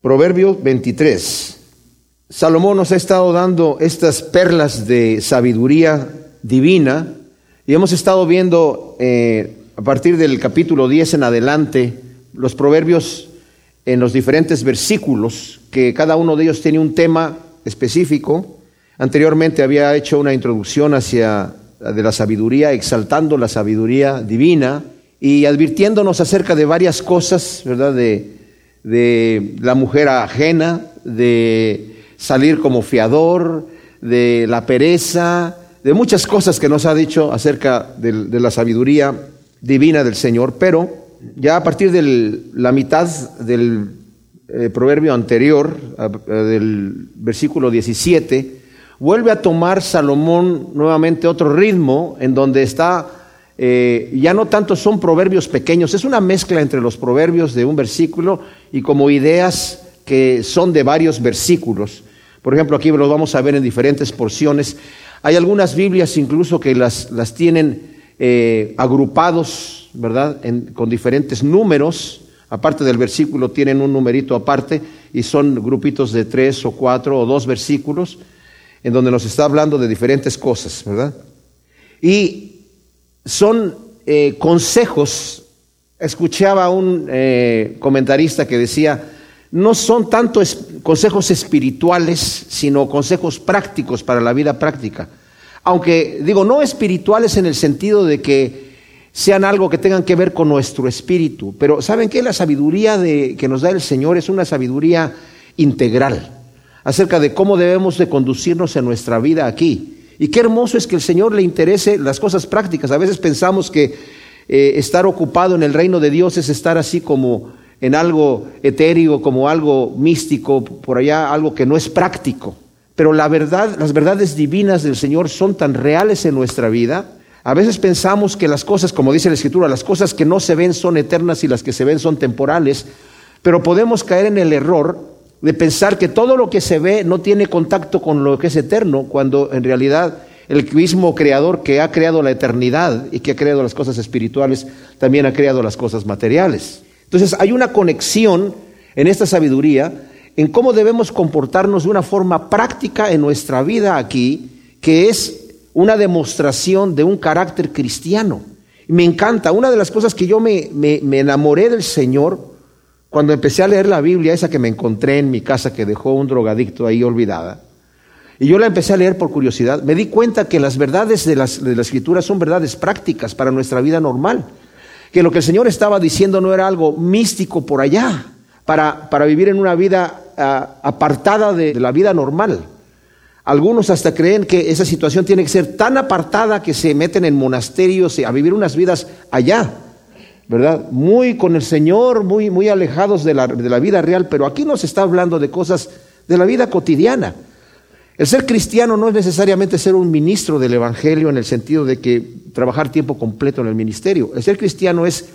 Proverbio 23. Salomón nos ha estado dando estas perlas de sabiduría divina y hemos estado viendo eh, a partir del capítulo 10 en adelante los proverbios en los diferentes versículos, que cada uno de ellos tiene un tema específico. Anteriormente había hecho una introducción hacia de la sabiduría, exaltando la sabiduría divina y advirtiéndonos acerca de varias cosas, ¿verdad? De, de la mujer ajena, de salir como fiador, de la pereza, de muchas cosas que nos ha dicho acerca de, la sabiduría divina del Señor, pero ya a partir de la mitad del eh, proverbio anterior, del versículo 17, vuelve a tomar Salomón nuevamente otro ritmo en donde está eh, ya no tanto son proverbios pequeños, es una mezcla entre los proverbios de un versículo y como ideas que son de varios versículos. Por ejemplo, aquí lo vamos a ver en diferentes porciones. Hay algunas Biblias incluso que las, las tienen eh, agrupados, ¿verdad? con diferentes números. Aparte del versículo, tienen un numerito aparte y son grupitos de tres o cuatro o dos versículos en donde nos está hablando de diferentes cosas, ¿verdad? Y son eh, consejos. Escuchaba a un eh, comentarista que decía, no son tanto consejos espirituales, sino consejos prácticos para la vida práctica. Aunque digo, no espirituales en el sentido de que sean algo que tengan que ver con nuestro espíritu, pero ¿saben qué? La sabiduría de, que nos da el Señor es una sabiduría integral acerca de cómo debemos de conducirnos en nuestra vida aquí. Y qué hermoso es que el Señor le interese las cosas prácticas. A veces pensamos que eh, estar ocupado en el reino de Dios es estar así como en algo etéreo, como algo místico, por allá, algo que no es práctico. Pero la verdad, las verdades divinas del Señor son tan reales en nuestra vida. A veces pensamos que las cosas, como dice la Escritura, las cosas que no se ven son eternas y las que se ven son temporales, pero podemos caer en el error de pensar que todo lo que se ve no tiene contacto con lo que es eterno, cuando en realidad el mismo creador que ha creado la eternidad y que ha creado las cosas espirituales, también ha creado las cosas materiales. Entonces hay una conexión en esta sabiduría en cómo debemos comportarnos de una forma práctica en nuestra vida aquí, que es una demostración de un carácter cristiano. me encanta, una de las cosas que yo me, me enamoré del Señor, cuando empecé a leer la Biblia, esa que me encontré en mi casa que dejó un drogadicto ahí olvidada, y yo la empecé a leer por curiosidad, me di cuenta que las verdades de, las, de la escritura son verdades prácticas para nuestra vida normal, que lo que el Señor estaba diciendo no era algo místico por allá, para, para vivir en una vida ah, apartada de, de la vida normal. Algunos hasta creen que esa situación tiene que ser tan apartada que se meten en monasterios a vivir unas vidas allá. ¿Verdad? Muy con el Señor, muy, muy alejados de la, de la vida real, pero aquí nos está hablando de cosas de la vida cotidiana. El ser cristiano no es necesariamente ser un ministro del Evangelio en el sentido de que trabajar tiempo completo en el ministerio. El ser cristiano es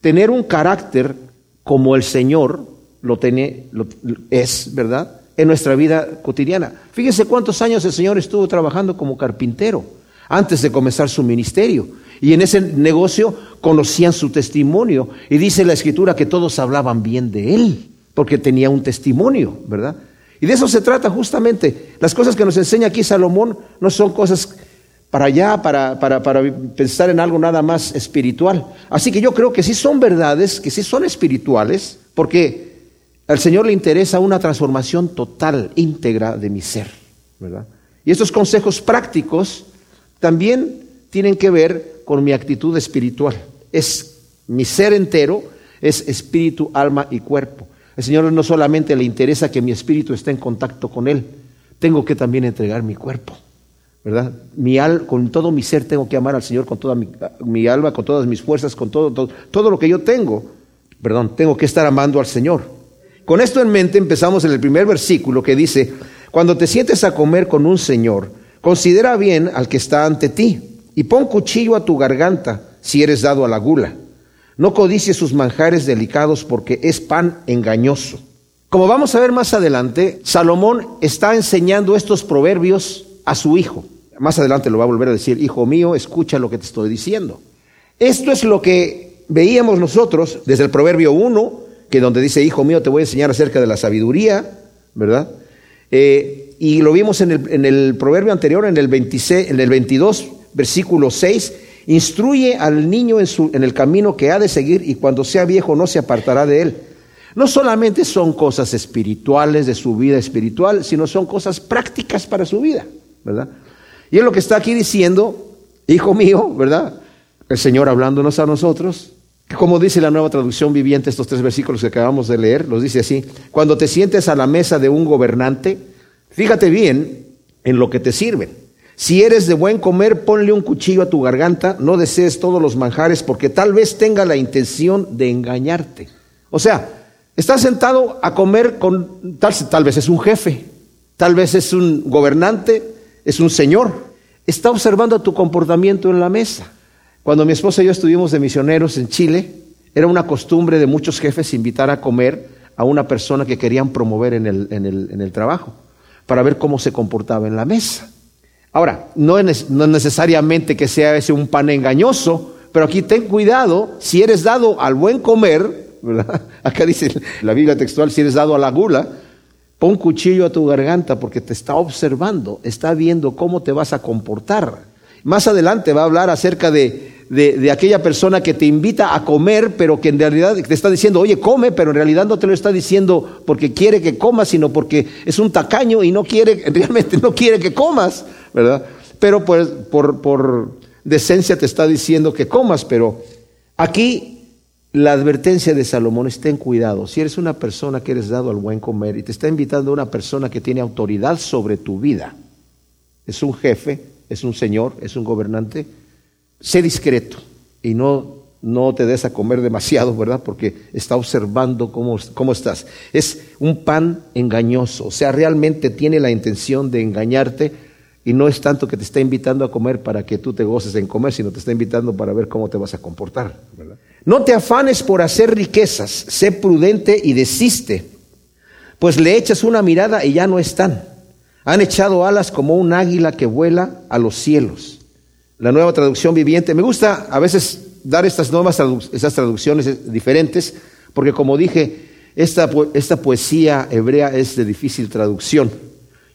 tener un carácter como el Señor lo, tiene, lo es, ¿verdad? En nuestra vida cotidiana. Fíjense cuántos años el Señor estuvo trabajando como carpintero antes de comenzar su ministerio. Y en ese negocio conocían su testimonio. Y dice la escritura que todos hablaban bien de él, porque tenía un testimonio, ¿verdad? Y de eso se trata justamente. Las cosas que nos enseña aquí Salomón no son cosas para allá, para, para, para pensar en algo nada más espiritual. Así que yo creo que sí son verdades, que sí son espirituales, porque al Señor le interesa una transformación total, íntegra de mi ser, ¿verdad? Y estos consejos prácticos también tienen que ver con mi actitud espiritual es mi ser entero, es espíritu, alma y cuerpo. El Señor no solamente le interesa que mi espíritu esté en contacto con Él, tengo que también entregar mi cuerpo, ¿verdad? Mi al, con todo mi ser tengo que amar al Señor con toda mi, alma, con todas mis fuerzas, con todo, todo, todo lo que yo tengo, perdón, tengo que estar amando al Señor. Con esto en mente empezamos en el primer versículo que dice, cuando te sientes a comer con un Señor, considera bien al que está ante ti y pon cuchillo a tu garganta si eres dado a la gula. No codicies sus manjares delicados porque es pan engañoso. Como vamos a ver más adelante, Salomón está enseñando estos proverbios a su hijo. Más adelante lo va a volver a decir, hijo mío, escucha lo que te estoy diciendo. Esto es lo que veíamos nosotros desde el proverbio 1, que donde dice, hijo mío, te voy a enseñar acerca de la sabiduría, ¿verdad? Eh, y lo vimos en el, en el, proverbio anterior, en el, 26, en el 22, versículo 6, instruye al niño en, su, en el camino que ha de seguir y cuando sea viejo no se apartará de él. No solamente son cosas espirituales de su vida espiritual, sino son cosas prácticas para su vida, ¿verdad? Y es lo que está aquí diciendo, hijo mío, ¿verdad? El Señor hablándonos a nosotros, como dice la nueva traducción viviente, estos tres versículos que acabamos de leer, los dice así, cuando te sientes a la mesa de un gobernante, fíjate bien en lo que te sirven. Si eres de buen comer, ponle un cuchillo a tu garganta, no desees todos los manjares, porque tal vez tenga la intención de engañarte. O sea, estás sentado a comer con, tal, tal vez es un jefe, tal vez es un gobernante, es un señor. Está observando tu comportamiento en la mesa. Cuando mi esposa y yo estuvimos de misioneros en Chile, era una costumbre de muchos jefes invitar a comer a una persona que querían promover en el, en el, en el trabajo, para ver cómo se comportaba en la mesa. Ahora, no es, no necesariamente que sea ese un pan engañoso, pero aquí ten cuidado, si eres dado al buen comer, acá dice la Biblia textual, si eres dado a la gula, pon cuchillo a tu garganta porque te está observando, está viendo cómo te vas a comportar. Más adelante va a hablar acerca de, de, aquella persona que te invita a comer, pero que en realidad te está diciendo, oye, come, pero en realidad no te lo está diciendo porque quiere que comas, sino porque es un tacaño y no quiere, realmente no quiere que comas, ¿verdad? Pero pues por, por decencia te está diciendo que comas, pero aquí la advertencia de Salomón es ten cuidado. Si eres una persona que eres dado al buen comer y te está invitando una persona que tiene autoridad sobre tu vida, es un jefe, es un señor, es un gobernante, sé discreto y no, no te des a comer demasiado, ¿verdad? Porque está observando cómo, cómo estás. Es un pan engañoso, o sea, realmente tiene la intención de engañarte y no es tanto que te está invitando a comer para que tú te goces en comer, sino te está invitando para ver cómo te vas a comportar. No te afanes por hacer riquezas, sé prudente y desiste, pues le echas una mirada y ya no están. Han echado alas como un águila que vuela a los cielos la nueva traducción viviente. Me gusta a veces dar estas nuevas estas traducciones diferentes, porque como dije, esta, esta poesía hebrea es de difícil traducción.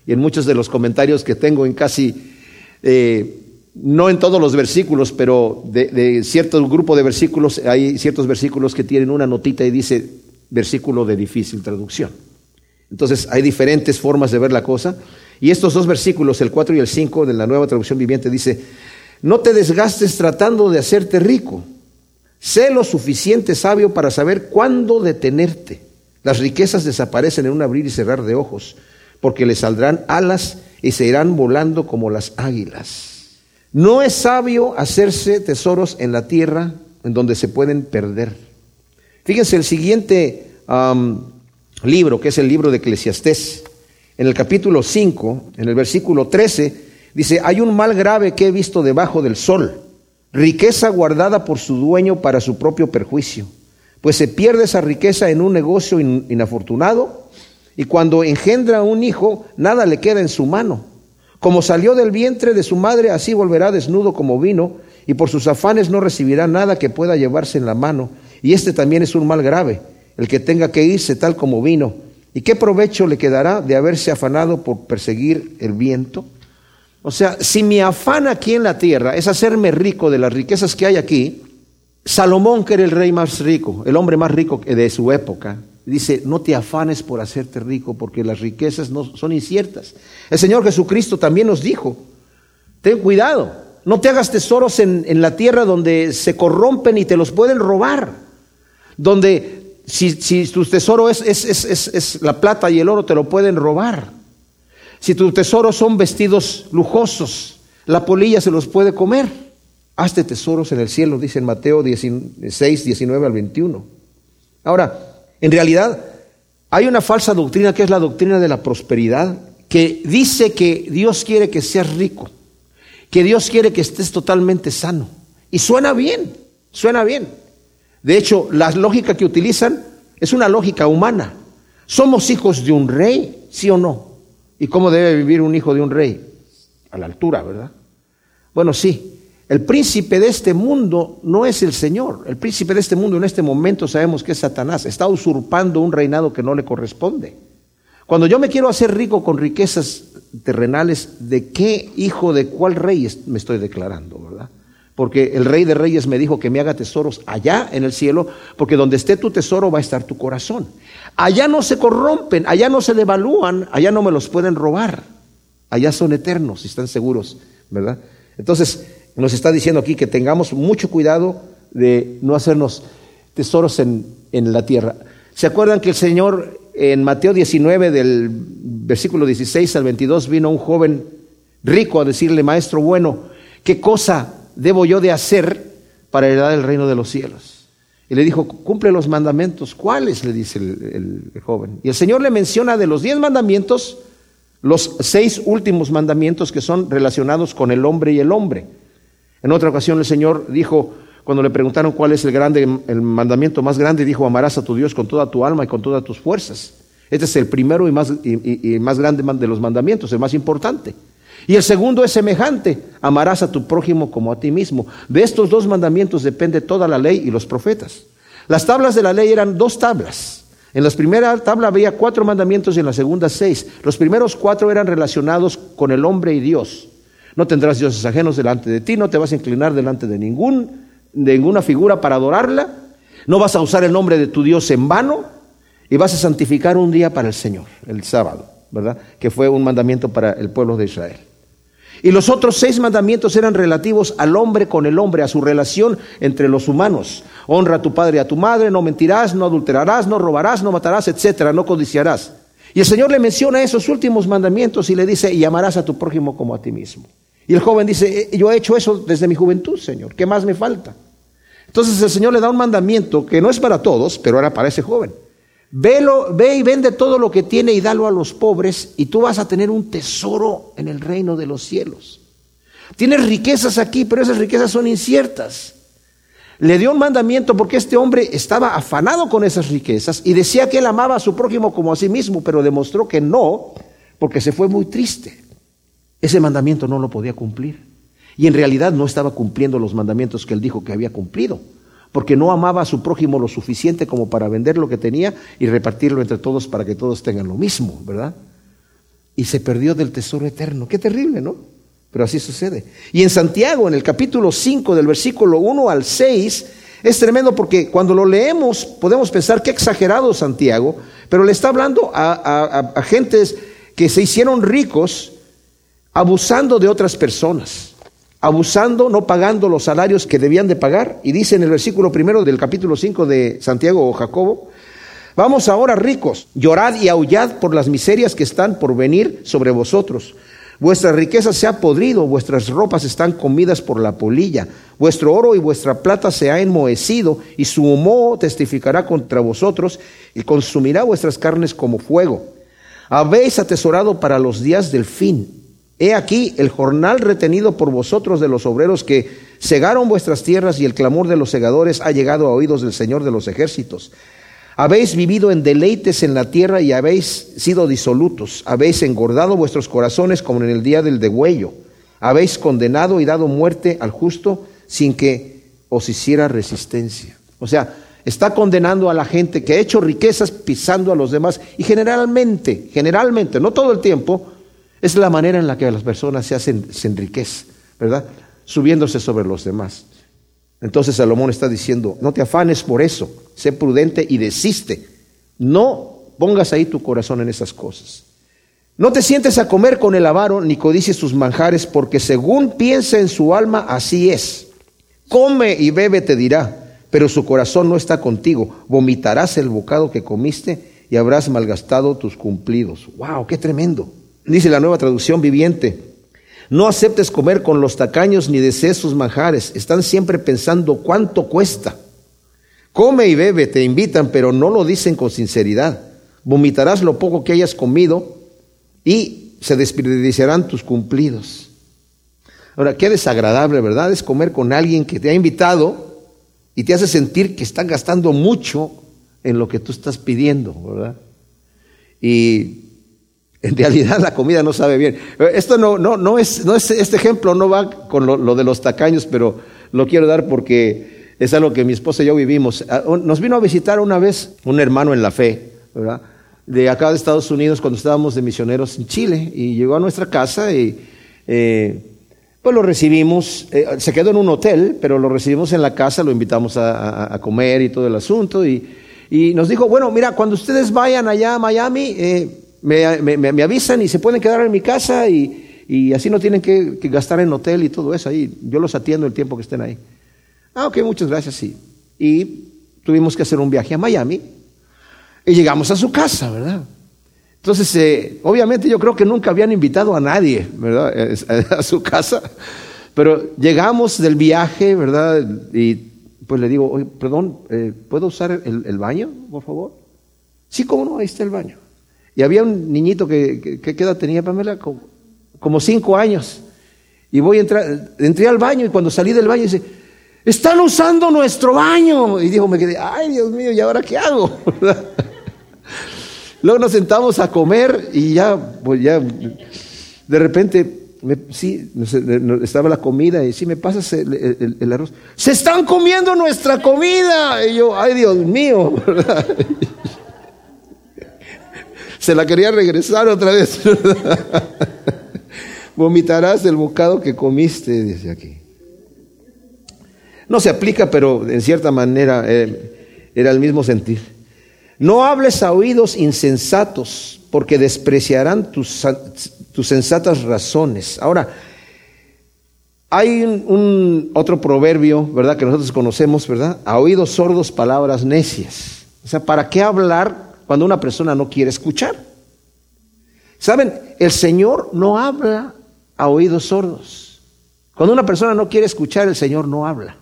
Y en muchos de los comentarios que tengo en casi, eh, no en todos los versículos, pero de, de cierto grupo de versículos, hay ciertos versículos que tienen una notita y dice versículo de difícil traducción. Entonces hay diferentes formas de ver la cosa. Y estos dos versículos, el 4 y el 5 de la nueva traducción viviente, dice, no te desgastes tratando de hacerte rico. Sé lo suficiente sabio para saber cuándo detenerte. Las riquezas desaparecen en un abrir y cerrar de ojos, porque le saldrán alas y se irán volando como las águilas. No es sabio hacerse tesoros en la tierra en donde se pueden perder. Fíjense el siguiente libro, que es el libro de Eclesiastés. En el capítulo 5, en el versículo 13, Dice, hay un mal grave que he visto debajo del sol, riqueza guardada por su dueño para su propio perjuicio, pues se pierde esa riqueza en un negocio inafortunado y cuando engendra un hijo, nada le queda en su mano. Como salió del vientre de su madre, así volverá desnudo como vino, y por sus afanes no recibirá nada que pueda llevarse en la mano. Y este también es un mal grave, el que tenga que irse tal como vino. ¿Y qué provecho le quedará de haberse afanado por perseguir el viento? O sea, si mi afán aquí en la tierra es hacerme rico de las riquezas que hay aquí, Salomón, que era el rey más rico, el hombre más rico de su época, dice, no te afanes por hacerte rico porque las riquezas no son inciertas. El Señor Jesucristo también nos dijo, ten cuidado, no te hagas tesoros en, la tierra donde se corrompen y te los pueden robar, donde si, si tu tesoro es, es la plata y el oro te lo pueden robar. Si tus tesoros son vestidos lujosos, la polilla se los puede comer. Hazte tesoros en el cielo, dice en Mateo 16, 19 al 21. Ahora, en realidad, hay una falsa doctrina que es la doctrina de la prosperidad, que dice que Dios quiere que seas rico, que Dios quiere que estés totalmente sano. Y suena bien, suena bien. De hecho, la lógica que utilizan es una lógica humana. ¿Somos hijos de un rey? ¿Sí o no? ¿Y cómo debe vivir un hijo de un rey? A la altura, ¿verdad? Bueno, sí. El príncipe de este mundo no es el Señor. El príncipe de este mundo en este momento sabemos que es Satanás. Está usurpando un reinado que no le corresponde. Cuando yo me quiero hacer rico con riquezas terrenales, ¿de qué hijo de cuál rey me estoy declarando, verdad? Porque el rey de reyes me dijo que me haga tesoros allá en el cielo, porque donde esté tu tesoro va a estar tu corazón. Allá no se corrompen, allá no se devalúan, allá no me los pueden robar. Allá son eternos y están seguros, ¿verdad? Entonces, nos está diciendo aquí que tengamos mucho cuidado de no hacernos tesoros en, en la tierra. ¿Se acuerdan que el Señor en Mateo 19, del versículo 16 al 22, vino un joven rico a decirle, maestro bueno, ¿qué cosa debo yo de hacer para heredar el reino de los cielos? Y le dijo, cumple los mandamientos. ¿Cuáles? le dice el, joven. Y el Señor le menciona de los diez mandamientos, los seis últimos mandamientos que son relacionados con el hombre y el hombre. En otra ocasión el Señor dijo, cuando le preguntaron cuál es el, grande, el mandamiento más grande, dijo, amarás a tu Dios con toda tu alma y con todas tus fuerzas. Este es el primero y más, y, más grande de los mandamientos, el más importante. Y el segundo es semejante, amarás a tu prójimo como a ti mismo. De estos dos mandamientos depende toda la ley y los profetas. Las tablas de la ley eran dos tablas. En la primera tabla había cuatro mandamientos y en la segunda seis. Los primeros cuatro eran relacionados con el hombre y Dios. No tendrás dioses ajenos delante de ti, no te vas a inclinar delante de ningún ninguna figura para adorarla, no vas a usar el nombre de tu Dios en vano y vas a santificar un día para el Señor, el sábado, ¿verdad? Que fue un mandamiento para el pueblo de Israel. Y los otros seis mandamientos eran relativos al hombre con el hombre, a su relación entre los humanos. Honra a tu padre y a tu madre, no mentirás, no adulterarás, no robarás, no matarás, etcétera, no codiciarás. Y el Señor le menciona esos últimos mandamientos y le dice, y amarás a tu prójimo como a ti mismo. Y el joven dice, eh, yo he hecho eso desde mi juventud, Señor, ¿qué más me falta? Entonces el Señor le da un mandamiento que no es para todos, pero era para ese joven. Velo, ve y vende todo lo que tiene y dalo a los pobres y tú vas a tener un tesoro en el reino de los cielos. Tienes riquezas aquí, pero esas riquezas son inciertas. Le dio un mandamiento porque este hombre estaba afanado con esas riquezas y decía que él amaba a su prójimo como a sí mismo, pero demostró que no, porque se fue muy triste. Ese mandamiento no lo podía cumplir. Y en realidad no estaba cumpliendo los mandamientos que él dijo que había cumplido, porque no amaba a su prójimo lo suficiente como para vender lo que tenía y repartirlo entre todos para que todos tengan lo mismo, ¿verdad? Y se perdió del tesoro eterno. Qué terrible, ¿no? Pero así sucede. Y en Santiago, en el capítulo 5, del versículo 1 al 6, es tremendo porque cuando lo leemos podemos pensar que exagerado Santiago, pero le está hablando a, a, a gentes que se hicieron ricos abusando de otras personas, abusando, no pagando los salarios que debían de pagar. Y dice en el versículo primero del capítulo 5 de Santiago o Jacobo, vamos ahora ricos, llorad y aullad por las miserias que están por venir sobre vosotros. Vuestra riqueza se ha podrido, vuestras ropas están comidas por la polilla, vuestro oro y vuestra plata se ha enmohecido, y su humo testificará contra vosotros y consumirá vuestras carnes como fuego. Habéis atesorado para los días del fin. He aquí el jornal retenido por vosotros de los obreros que cegaron vuestras tierras y el clamor de los segadores ha llegado a oídos del Señor de los ejércitos. Habéis vivido en deleites en la tierra y habéis sido disolutos. Habéis engordado vuestros corazones como en el día del degüello. Habéis condenado y dado muerte al justo sin que os hiciera resistencia. O sea, está condenando a la gente que ha hecho riquezas pisando a los demás y generalmente, generalmente, no todo el tiempo, es la manera en la que las personas se hacen, se enriquecen, ¿verdad? Subiéndose sobre los demás. Entonces Salomón está diciendo, no te afanes por eso, sé prudente y desiste. No pongas ahí tu corazón en esas cosas. No te sientes a comer con el avaro ni codicies sus manjares, porque según piensa en su alma, así es. Come y bebe, te dirá, pero su corazón no está contigo. Vomitarás el bocado que comiste y habrás malgastado tus cumplidos. ¡Wow! ¡Qué tremendo! Dice la nueva traducción viviente, no aceptes comer con los tacaños ni desees sus manjares, están siempre pensando cuánto cuesta. Come y bebe, te invitan, pero no lo dicen con sinceridad. Vomitarás lo poco que hayas comido y se desperdiciarán tus cumplidos. Ahora, qué desagradable, ¿verdad? Es comer con alguien que te ha invitado y te hace sentir que están gastando mucho en lo que tú estás pidiendo, ¿verdad? Y En realidad la comida no sabe bien. Esto no, no, no, es, no es, este ejemplo no va con lo, de los tacaños, pero lo quiero dar porque es algo que mi esposa y yo vivimos. Ah, nos vino a visitar una vez un hermano en la fe, ¿verdad? De acá de Estados Unidos cuando estábamos de misioneros en Chile y llegó a nuestra casa y eh, pues lo recibimos, eh, se quedó en un hotel, pero lo recibimos en la casa, lo invitamos a, comer y todo el asunto y, y, nos dijo, bueno, mira, cuando ustedes vayan allá a Miami, eh, me, avisan y se pueden quedar en mi casa y, así no tienen que, gastar en hotel y todo eso ahí. Yo los atiendo el tiempo que estén ahí. Ah, ok, muchas gracias, sí. Y tuvimos que hacer un viaje a Miami y llegamos a su casa, ¿verdad? Entonces, eh, obviamente yo creo que nunca habían invitado a nadie, ¿verdad? A su casa. Pero llegamos del viaje, ¿verdad? Y pues le digo, perdón, eh, ¿puedo usar el, el, baño, por favor? Sí, cómo no, ahí está el baño. Y había un niñito que, ¿qué edad tenía Pamela? Como, cinco años. Y voy a entrar, entré al baño y cuando salí del baño dice, están usando nuestro baño. Y dijo, me quedé, ay Dios mío, ¿y ahora qué hago? Luego nos sentamos a comer y ya, pues ya, de repente, sí, estaba la comida y sí, me pasas el, el, arroz. Se están comiendo nuestra comida. Y yo, ay Dios mío. se la quería regresar otra vez. Vomitarás el bocado que comiste, dice aquí. No se aplica, pero en cierta manera era el mismo sentir. No hables a oídos insensatos, porque despreciarán tus, tus sensatas razones. Ahora, hay un, otro proverbio, ¿verdad? Que nosotros conocemos, ¿verdad? A oídos sordos, palabras necias. O sea, ¿para qué hablar cuando una persona no quiere escuchar. Saben, el Señor no habla a oídos sordos. Cuando una persona no quiere escuchar, el Señor no habla.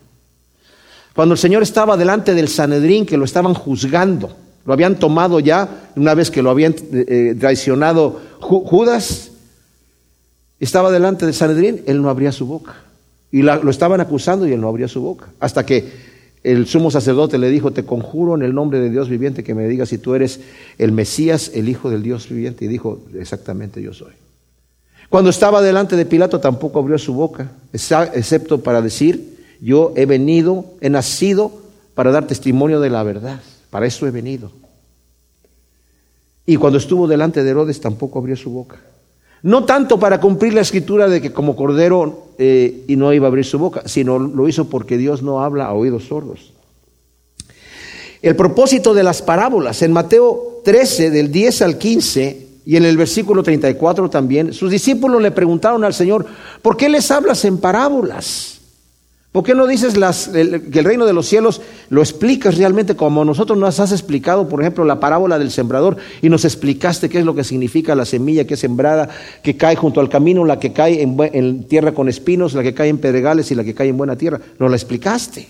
Cuando el Señor estaba delante del Sanedrín, que lo estaban juzgando, lo habían tomado ya, una vez que lo habían eh, eh, traicionado Judas, estaba delante del Sanedrín, él no abría su boca. Y lo estaban acusando y él no abría su boca. Hasta que el sumo sacerdote le dijo, te conjuro en el nombre de Dios viviente que me digas si tú eres el Mesías, el Hijo del Dios viviente. Y dijo, exactamente yo soy. Cuando estaba delante de Pilato tampoco abrió su boca, excepto para decir, yo he venido, he nacido para dar testimonio de la verdad. Para eso he venido. Y cuando estuvo delante de Herodes tampoco abrió su boca. No tanto para cumplir la escritura de que como cordero eh, y no iba a abrir su boca, sino lo hizo porque Dios no habla a oídos sordos. El propósito de las parábolas, en Mateo 13, del 10 al 15, y en el versículo 34 también, sus discípulos le preguntaron al Señor, ¿por qué les hablas en parábolas? ¿Por qué no dices que el reino de los cielos lo explicas realmente como nosotros nos has explicado, por ejemplo, la parábola del sembrador y nos explicaste qué es lo que significa la semilla que es sembrada, que cae junto al camino, la que cae en, en tierra con espinos, la que cae en pedregales y la que cae en buena tierra? Nos la explicaste.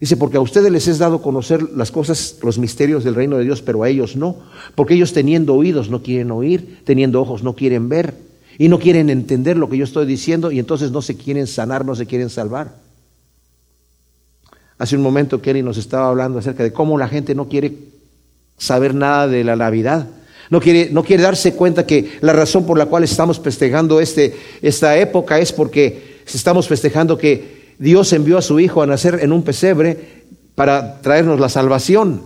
Dice, porque a ustedes les es dado conocer las cosas, los misterios del reino de Dios, pero a ellos no. Porque ellos teniendo oídos no quieren oír, teniendo ojos no quieren ver y no quieren entender lo que yo estoy diciendo y entonces no se quieren sanar, no se quieren salvar. Hace un momento Kelly nos estaba hablando acerca de cómo la gente no quiere saber nada de la Navidad. No quiere, no quiere darse cuenta que la razón por la cual estamos festejando este, esta época es porque estamos festejando que Dios envió a su Hijo a nacer en un pesebre para traernos la salvación.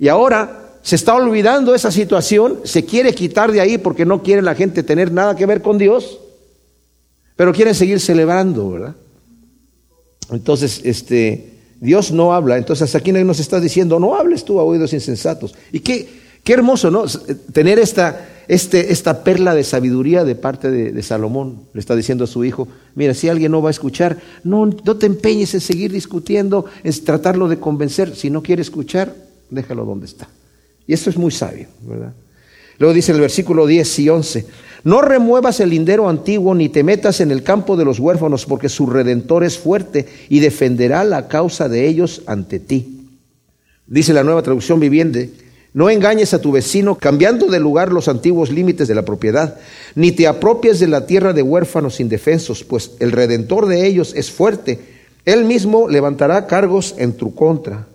Y ahora se está olvidando esa situación, se quiere quitar de ahí porque no quiere la gente tener nada que ver con Dios, pero quieren seguir celebrando, ¿verdad? Entonces, este, Dios no habla, entonces aquí nos está diciendo, no hables tú a oídos insensatos. Y qué, qué hermoso, ¿no? Tener esta, este, esta perla de sabiduría de parte de, de, Salomón. Le está diciendo a su hijo, mira, si alguien no va a escuchar, no, no te empeñes en seguir discutiendo, en tratarlo de convencer. Si no quiere escuchar, déjalo donde está. Y esto es muy sabio, ¿verdad? Luego dice el versículo 10 y 11, no remuevas el lindero antiguo ni te metas en el campo de los huérfanos, porque su redentor es fuerte y defenderá la causa de ellos ante ti. Dice la nueva traducción viviente, no engañes a tu vecino cambiando de lugar los antiguos límites de la propiedad, ni te apropies de la tierra de huérfanos indefensos, pues el redentor de ellos es fuerte, él mismo levantará cargos en tu contra.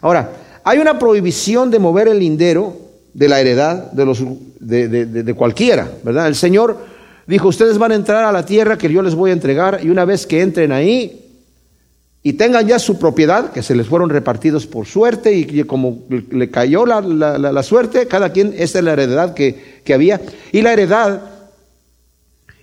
Ahora, hay una prohibición de mover el lindero de la heredad de, los, de, de cualquiera, ¿verdad? El Señor dijo, ustedes van a entrar a la tierra que yo les voy a entregar y una vez que entren ahí, y tengan ya su propiedad, que se les fueron repartidos por suerte y como le cayó la, la, suerte, cada quien, esta es la heredad que, que, había. Y la heredad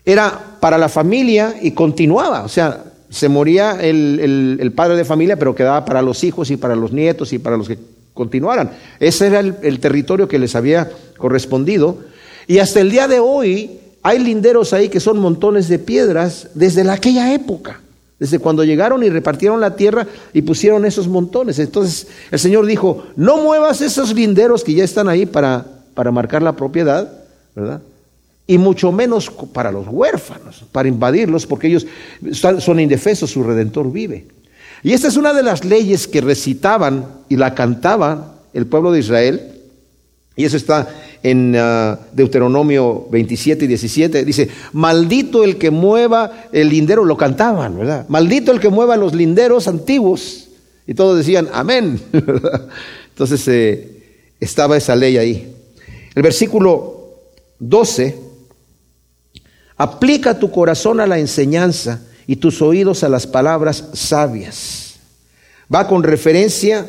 era para la familia y continuaba, o sea, se moría el, el, padre de familia, pero quedaba para los hijos y para los nietos y para los que continuaran. Ese era el, el territorio que les había correspondido. Y hasta el día de hoy hay linderos ahí que son montones de piedras desde aquella época desde cuando llegaron y repartieron la tierra y pusieron esos montones. Entonces el Señor dijo, no muevas esos linderos que ya están ahí para, para marcar la propiedad, ¿verdad? Y mucho menos para los huérfanos, para invadirlos, porque ellos son indefensos, su redentor vive. Y esta es una de las leyes que recitaban y la cantaba el pueblo de Israel y eso está en ah, Deuteronomio 27 y 17. Dice, maldito el que mueva el lindero, lo cantaban, ¿verdad? Maldito el que mueva los linderos antiguos. Y todos decían, amén. Entonces eh, estaba esa ley ahí. El versículo 12, aplica tu corazón a la enseñanza y tus oídos a las palabras sabias. Va con referencia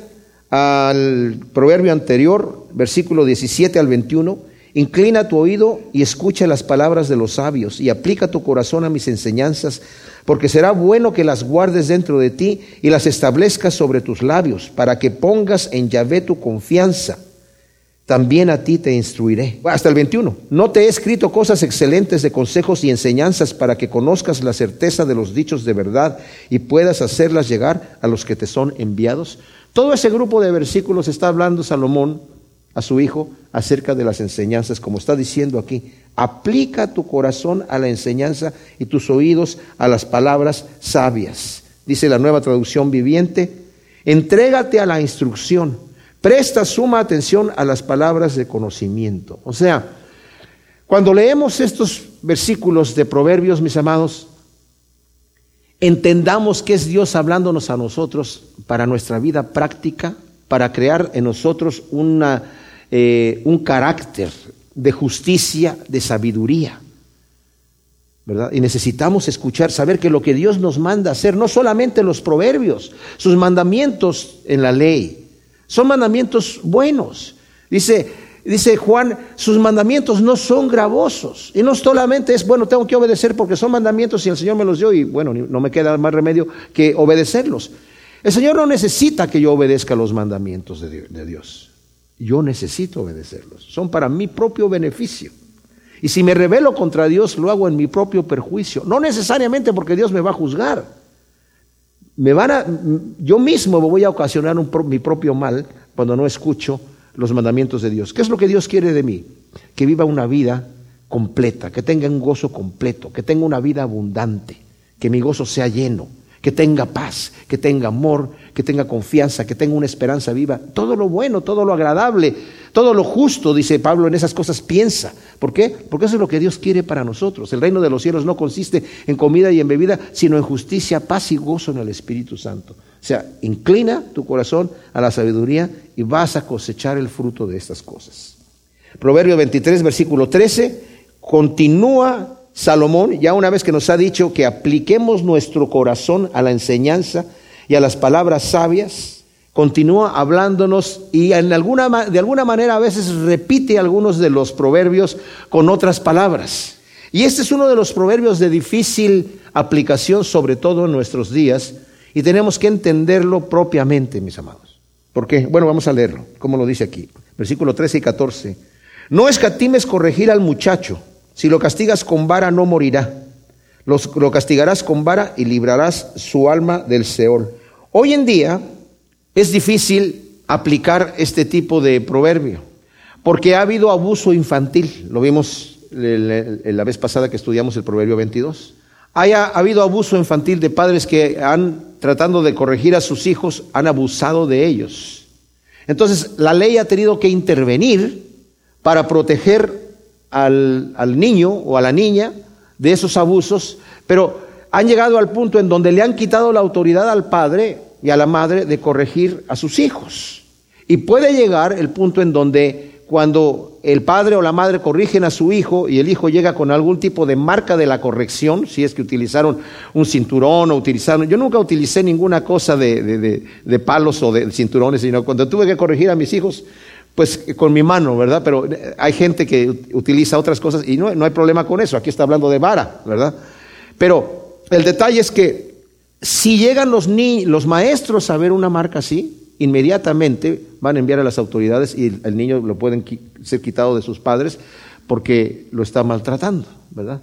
al proverbio anterior, versículo 17 al 21, inclina tu oído y escucha las palabras de los sabios y aplica tu corazón a mis enseñanzas, porque será bueno que las guardes dentro de ti y las establezcas sobre tus labios, para que pongas en Yahvé tu confianza. También a ti te instruiré. Hasta el 21. No te he escrito cosas excelentes de consejos y enseñanzas para que conozcas la certeza de los dichos de verdad y puedas hacerlas llegar a los que te son enviados. Todo ese grupo de versículos está hablando Salomón a su hijo acerca de las enseñanzas, como está diciendo aquí. Aplica tu corazón a la enseñanza y tus oídos a las palabras sabias. Dice la nueva traducción viviente, entrégate a la instrucción, presta suma atención a las palabras de conocimiento. O sea, cuando leemos estos versículos de Proverbios, mis amados, entendamos que es Dios hablándonos a nosotros para nuestra vida práctica, para crear en nosotros una, eh, un carácter de justicia, de sabiduría. ¿verdad? Y necesitamos escuchar, saber que lo que Dios nos manda hacer, no solamente los proverbios, sus mandamientos en la ley, son mandamientos buenos. Dice, dice Juan, sus mandamientos no son gravosos. Y no solamente es, bueno, tengo que obedecer porque son mandamientos y el Señor me los dio y bueno, no me queda más remedio que obedecerlos. El Señor no necesita que yo obedezca los mandamientos de Dios. Yo necesito obedecerlos. Son para mi propio beneficio. Y si me rebelo contra Dios, lo hago en mi propio perjuicio. No necesariamente porque Dios me va a juzgar. Me van a, yo mismo me voy a ocasionar mi propio mal cuando no escucho los mandamientos de Dios. ¿Qué es lo que Dios quiere de mí? Que viva una vida completa, que tenga un gozo completo, que tenga una vida abundante, que mi gozo sea lleno, que tenga paz, que tenga amor, que tenga confianza, que tenga una esperanza viva. Todo lo bueno, todo lo agradable, todo lo justo, dice Pablo, en esas cosas piensa. ¿Por qué? Porque eso es lo que Dios quiere para nosotros. El reino de los cielos no consiste en comida y en bebida, sino en justicia, paz y gozo en el Espíritu Santo. O sea, inclina tu corazón a la sabiduría y vas a cosechar el fruto de estas cosas. Proverbio 23, versículo 13, continúa Salomón, ya una vez que nos ha dicho que apliquemos nuestro corazón a la enseñanza y a las palabras sabias, continúa hablándonos y en alguna, de alguna manera a veces repite algunos de los proverbios con otras palabras. Y este es uno de los proverbios de difícil aplicación, sobre todo en nuestros días, y tenemos que entenderlo propiamente, mis amados. ¿Por qué? Bueno, vamos a leerlo, como lo dice aquí, versículo 13 y 14. No escatimes corregir al muchacho, si lo castigas con vara no morirá, lo castigarás con vara y librarás su alma del Seol. Hoy en día es difícil aplicar este tipo de proverbio, porque ha habido abuso infantil, lo vimos la vez pasada que estudiamos el proverbio 22. Haya habido abuso infantil de padres que han, tratando de corregir a sus hijos, han abusado de ellos. Entonces, la ley ha tenido que intervenir para proteger al, al niño o a la niña de esos abusos, pero han llegado al punto en donde le han quitado la autoridad al padre y a la madre de corregir a sus hijos. Y puede llegar el punto en donde cuando el padre o la madre corrigen a su hijo y el hijo llega con algún tipo de marca de la corrección, si es que utilizaron un cinturón o utilizaron, yo nunca utilicé ninguna cosa de, de palos o de cinturones, sino cuando tuve que corregir a mis hijos, pues con mi mano, ¿verdad? Pero hay gente que utiliza otras cosas y no, no hay problema con eso, aquí está hablando de vara, ¿verdad? Pero el detalle es que si llegan los, ni los maestros a ver una marca así, inmediatamente van a enviar a las autoridades y el, niño lo pueden ser quitado de sus padres porque lo está maltratando, ¿verdad?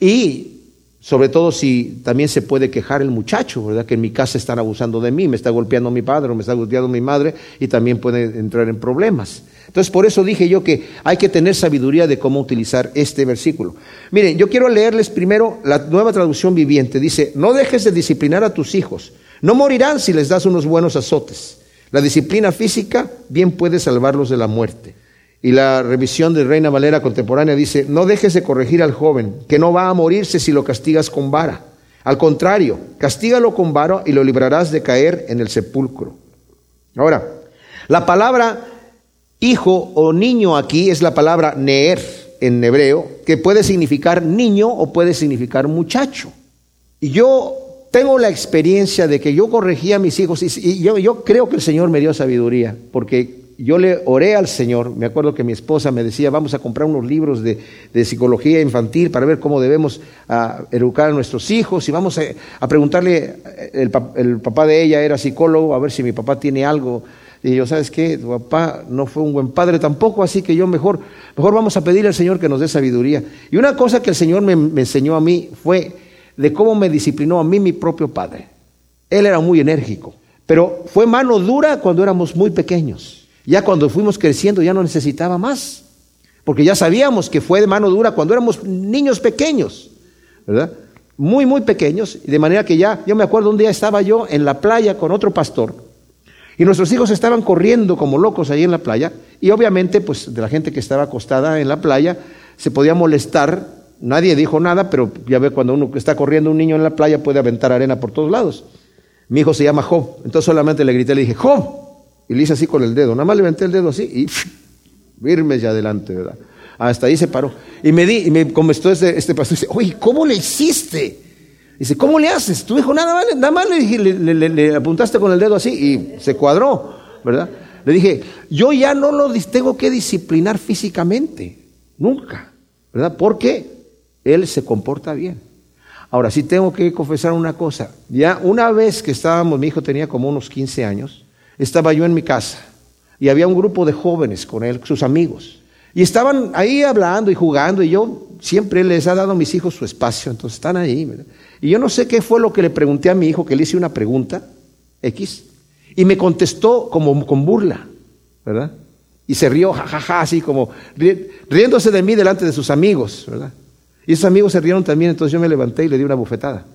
Y sobre todo si también se puede quejar el muchacho, ¿verdad? Que en mi casa están abusando de mí, me está golpeando mi padre o me está golpeando mi madre y también puede entrar en problemas. Entonces, por eso dije yo que hay que tener sabiduría de cómo utilizar este versículo. Miren, yo quiero leerles primero la nueva traducción viviente. Dice, no dejes de disciplinar a tus hijos. No morirán si les das unos buenos azotes. La disciplina física bien puede salvarlos de la muerte. Y la revisión de Reina Valera contemporánea dice, no dejes de corregir al joven, que no va a morirse si lo castigas con vara. Al contrario, castígalo con vara y lo librarás de caer en el sepulcro. Ahora, la palabra hijo o niño aquí es la palabra neer en hebreo, que puede significar niño o puede significar muchacho. Y yo tengo la experiencia de que yo corregía a mis hijos y, yo, yo creo que el Señor me dio sabiduría, porque yo le oré al Señor, me acuerdo que mi esposa me decía, vamos a comprar unos libros de, psicología infantil para ver cómo debemos ah, educar a nuestros hijos y vamos a, preguntarle, el, papá de ella era psicólogo, a ver si mi papá tiene algo. Y yo, ¿sabes qué? Tu papá no fue un buen padre tampoco, así que yo mejor, mejor vamos a pedir al Señor que nos dé sabiduría. Y una cosa que el Señor me, me enseñó a mí fue de cómo me disciplinó a mí mi propio padre. Él era muy enérgico, pero fue mano dura cuando éramos muy pequeños. Ya cuando fuimos creciendo ya no necesitaba más, porque ya sabíamos que fue de mano dura cuando éramos niños pequeños, ¿verdad? Muy, muy pequeños, de manera que ya, yo me acuerdo un día estaba yo en la playa con otro pastor, y nuestros hijos estaban corriendo como locos ahí en la playa, y obviamente, pues de la gente que estaba acostada en la playa, se podía molestar, nadie dijo nada, pero ya ve cuando uno está corriendo un niño en la playa puede aventar arena por todos lados. Mi hijo se llama Job, entonces solamente le grité, le dije, Job, y le hice así con el dedo. Nada más levanté el dedo así y firme ya adelante, ¿verdad? Hasta ahí se paró. Y me di, y me contestó este, este pastor, dice, oye, ¿cómo le hiciste? Dice, ¿cómo le haces? Tu hijo nada más, nada más le, le, apuntaste con el dedo así y se cuadró, ¿verdad? Le dije, yo ya no lo tengo que disciplinar físicamente, nunca, ¿verdad? Porque él se comporta bien. Ahora sí tengo que confesar una cosa. Ya una vez que estábamos, mi hijo tenía como unos 15 años, estaba yo en mi casa y había un grupo de jóvenes con él, sus amigos. Y estaban ahí hablando y jugando y yo siempre les he dado a mis hijos su espacio, entonces están ahí. Y yo no sé qué fue lo que le pregunté a mi hijo, que le hice una pregunta, X, y me contestó como con burla, ¿verdad? Y se rió, jajaja, así como riéndose de mí delante de sus amigos, ¿verdad? Y esos amigos se rieron también, entonces yo me levanté y le di una bofetada.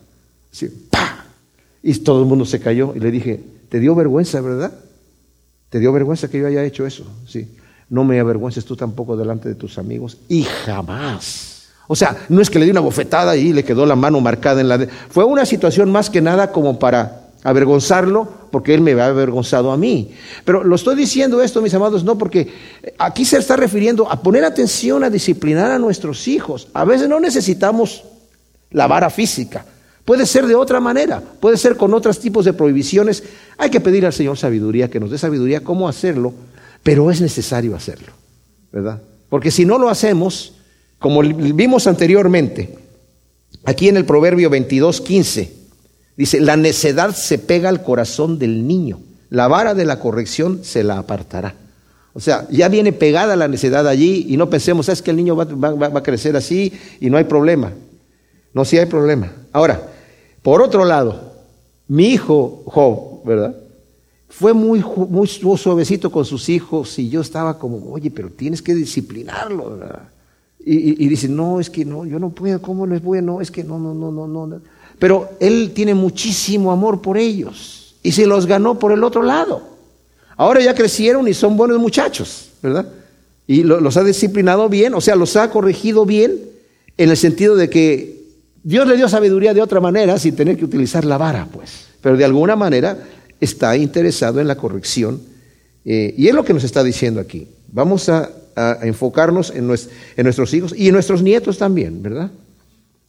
Así, ¡pah! Y todo el mundo se cayó y le dije, te dio vergüenza, ¿verdad? Te dio vergüenza que yo haya hecho eso, sí. No me avergüences tú tampoco delante de tus amigos y jamás. O sea, no es que le di una bofetada y le quedó la mano marcada en la... De... Fue una situación más que nada como para avergonzarlo, porque él me había avergonzado a mí. Pero lo estoy diciendo esto, mis amados, no porque aquí se está refiriendo a poner atención a disciplinar a nuestros hijos. A veces no necesitamos la vara física, Puede ser de otra manera, puede ser con otros tipos de prohibiciones. Hay que pedir al Señor sabiduría, que nos dé sabiduría cómo hacerlo, pero es necesario hacerlo, ¿verdad? Porque si no lo hacemos, como vimos anteriormente, aquí en el Proverbio 22, 15, dice, la necedad se pega al corazón del niño, la vara de la corrección se la apartará. O sea, ya viene pegada la necedad allí y no pensemos, es que el niño va, va a crecer así y no hay problema. No, sí hay problema. Ahora, por otro lado, mi hijo Job, ¿verdad? Fue muy, muy suavecito con sus hijos y yo estaba como, oye, pero tienes que disciplinarlo, ¿verdad? Y, y, dice, no, es que no, yo no puedo, ¿cómo les voy? No, es que no, no, no, no, no. Pero él tiene muchísimo amor por ellos y se los ganó por el otro lado. Ahora ya crecieron y son buenos muchachos, ¿verdad? Y los ha disciplinado bien, o sea, los ha corregido bien en el sentido de que Dios le dio sabiduría de otra manera sin tener que utilizar la vara, pues. Pero de alguna manera está interesado en la corrección. Eh, y es lo que nos está diciendo aquí. Vamos a enfocarnos en, en nuestros hijos y en nuestros nietos también, ¿verdad?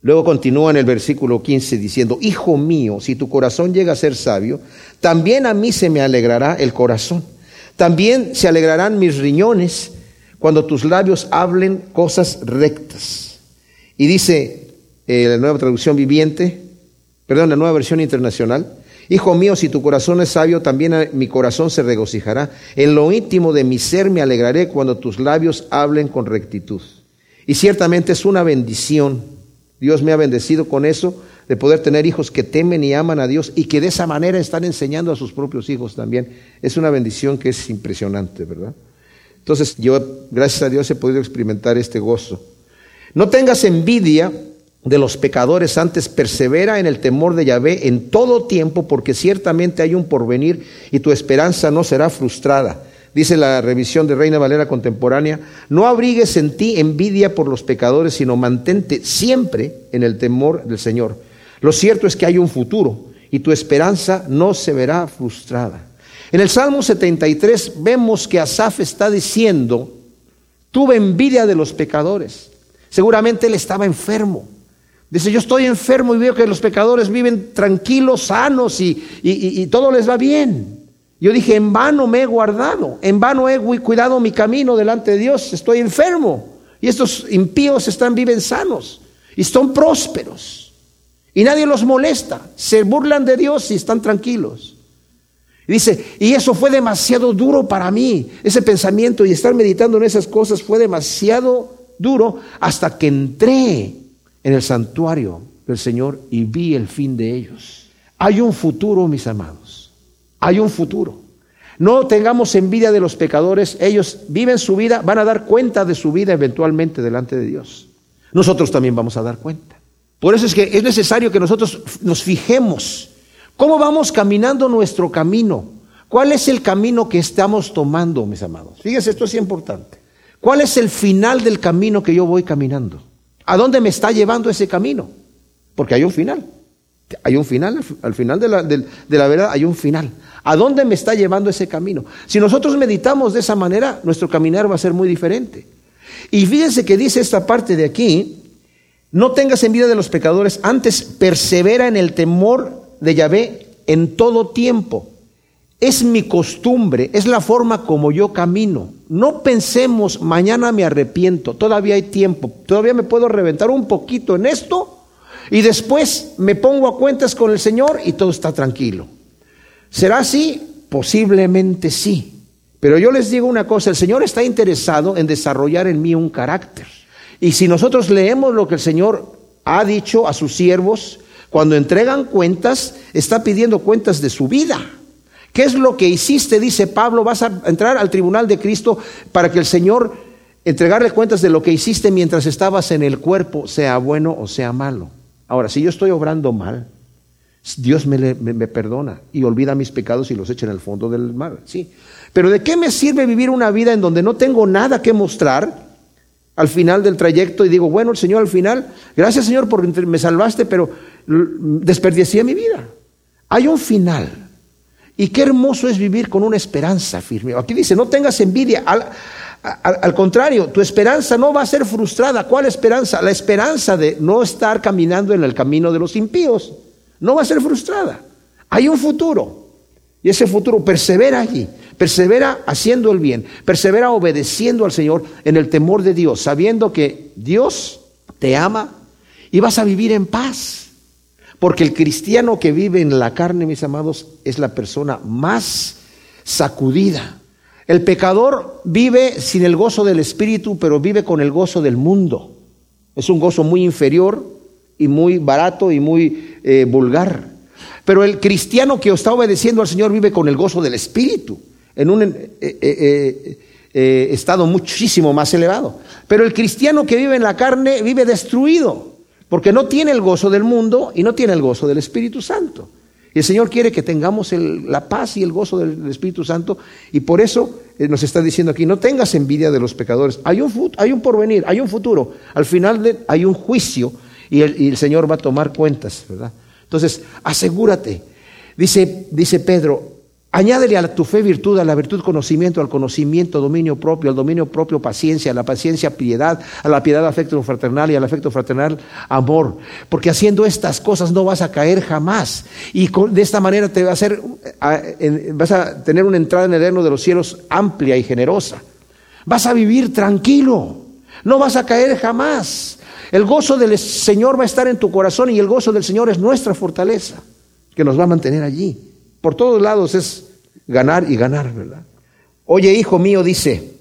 Luego continúa en el versículo 15 diciendo, Hijo mío, si tu corazón llega a ser sabio, también a mí se me alegrará el corazón. También se alegrarán mis riñones cuando tus labios hablen cosas rectas. Y dice eh, la nueva traducción viviente, perdón, la nueva versión internacional, Hijo mío, si tu corazón es sabio, también mi corazón se regocijará. En lo íntimo de mi ser me alegraré cuando tus labios hablen con rectitud. Y ciertamente es una bendición. Dios me ha bendecido con eso, de poder tener hijos que temen y aman a Dios y que de esa manera están enseñando a sus propios hijos también. Es una bendición que es impresionante, ¿verdad? Entonces yo, gracias a Dios, he podido experimentar este gozo. No tengas envidia de los pecadores, antes persevera en el temor de Yahvé en todo tiempo, porque ciertamente hay un porvenir y tu esperanza no será frustrada. Dice la revisión de Reina Valera contemporánea, no abrigues en ti envidia por los pecadores, sino mantente siempre en el temor del Señor. Lo cierto es que hay un futuro y tu esperanza no se verá frustrada. En el Salmo 73 vemos que Asaf está diciendo, tuve envidia de los pecadores. Seguramente él estaba enfermo. Dice, yo estoy enfermo y veo que los pecadores viven tranquilos, sanos y, todo les va bien. Yo dije, en vano me he guardado, en vano he cuidado mi camino delante de Dios, estoy enfermo. Y estos impíos están, viven sanos y son prósperos. Y nadie los molesta, se burlan de Dios y están tranquilos. Y dice, y eso fue demasiado duro para mí, ese pensamiento y estar meditando en esas cosas fue demasiado duro hasta que entré en el santuario del Señor y vi el fin de ellos. Hay un futuro, mis amados. Hay un futuro. No tengamos envidia de los pecadores. Ellos viven su vida, van a dar cuenta de su vida eventualmente delante de Dios. Nosotros también vamos a dar cuenta. Por eso es que es necesario que nosotros nos fijemos cómo vamos caminando nuestro camino. ¿Cuál es el camino que estamos tomando, mis amados? Fíjense, esto es importante. ¿Cuál es el final del camino que yo voy caminando? ¿A dónde me está llevando ese camino? Porque hay un final. Hay un final, al final de la, de, la, verdad hay un final. ¿A dónde me está llevando ese camino? Si nosotros meditamos de esa manera, nuestro caminar va a ser muy diferente. Y fíjense que dice esta parte de aquí, no tengas envidia de los pecadores, antes persevera en el temor de Yahvé en todo tiempo. Es mi costumbre, es la forma como yo camino. No pensemos, mañana me arrepiento, todavía hay tiempo, todavía me puedo reventar un poquito en esto y después me pongo a cuentas con el Señor y todo está tranquilo. ¿Será así? Posiblemente sí. Pero yo les digo una cosa, el Señor está interesado en desarrollar en mí un carácter. Y si nosotros leemos lo que el Señor ha dicho a sus siervos, cuando entregan cuentas, está pidiendo cuentas de su vida. ¿Qué es lo que hiciste? Dice Pablo, vas a entrar al tribunal de Cristo para que el Señor entregarle cuentas de lo que hiciste mientras estabas en el cuerpo, sea bueno o sea malo. Ahora, si yo estoy obrando mal, Dios me, perdona y olvida mis pecados y los echa en el fondo del mar. Sí. Pero ¿de qué me sirve vivir una vida en donde no tengo nada que mostrar al final del trayecto y digo, bueno, el Señor al final, gracias Señor por me salvaste, pero desperdicié mi vida? Hay un final. Y qué hermoso es vivir con una esperanza firme. Aquí dice, no tengas envidia. Al, contrario, tu esperanza no va a ser frustrada. ¿Cuál esperanza? La esperanza de no estar caminando en el camino de los impíos. No va a ser frustrada. Hay un futuro. Y ese futuro persevera allí. Persevera haciendo el bien. Persevera obedeciendo al Señor en el temor de Dios, sabiendo que Dios te ama y vas a vivir en paz. Porque el cristiano que vive en la carne, mis amados, es la persona más sacudida. El pecador vive sin el gozo del Espíritu, pero vive con el gozo del mundo. Es un gozo muy inferior y muy barato y muy eh, vulgar. Pero el cristiano que está obedeciendo al Señor vive con el gozo del Espíritu, en un eh, eh, estado muchísimo más elevado. Pero el cristiano que vive en la carne vive destruido porque no tiene el gozo del mundo y no tiene el gozo del Espíritu Santo. Y el Señor quiere que tengamos la paz y el gozo del Espíritu Santo y por eso eh, nos está diciendo aquí, no tengas envidia de los pecadores. Hay un, hay un porvenir, hay un futuro. Al final hay un juicio y el, Señor va a tomar cuentas, ¿verdad? Entonces, asegúrate. Dice, dice Pedro, Añádele a tu fe virtud, a la virtud conocimiento, al conocimiento dominio propio, al dominio propio paciencia, a la paciencia piedad, a la piedad afecto fraternal y al afecto fraternal amor. Porque haciendo estas cosas no vas a caer jamás. Y de esta manera te va a hacer, vas a tener una entrada en el reino de los cielos amplia y generosa. Vas a vivir tranquilo. No vas a caer jamás. El gozo del Señor va a estar en tu corazón y el gozo del Señor es nuestra fortaleza que nos va a mantener allí. Por todos lados es ganar y ganar, ¿verdad? Oye, hijo mío, dice,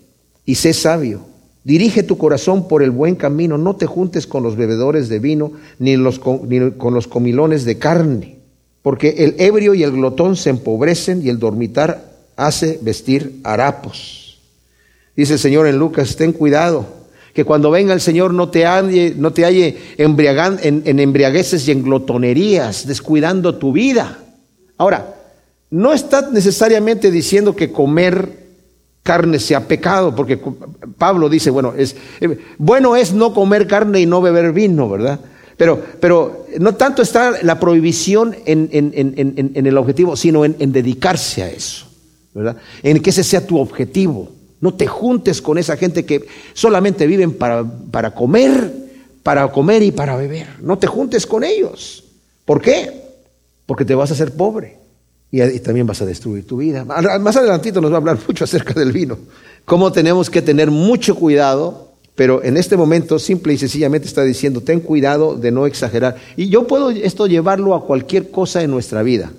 y sé sabio, dirige tu corazón por el buen camino, no te juntes con los bebedores de vino, ni, con los comilones de carne, porque el ebrio y el glotón se empobrecen y el dormitar hace vestir harapos. Dice el Señor en Lucas, ten cuidado, que cuando venga el Señor no te halle, no te halle en embriagueces y en glotonerías, descuidando tu vida. Ahora, no está necesariamente diciendo que comer carne sea pecado, porque Pablo dice, bueno, es, eh, bueno es no comer carne y no beber vino, ¿verdad? Pero, pero no tanto está la prohibición en, el objetivo, sino en, dedicarse a eso, ¿verdad? En que ese sea tu objetivo. No te juntes con esa gente que solamente viven para, para comer, para comer y para beber. No te juntes con ellos. ¿Por qué? Porque te vas a hacer pobre y, también vas a destruir tu vida. Más adelantito nos va a hablar mucho acerca del vino, cómo tenemos que tener mucho cuidado, pero en este momento simple y sencillamente está diciendo, ten cuidado de no exagerar. Y yo puedo esto llevarlo a cualquier cosa en nuestra vida,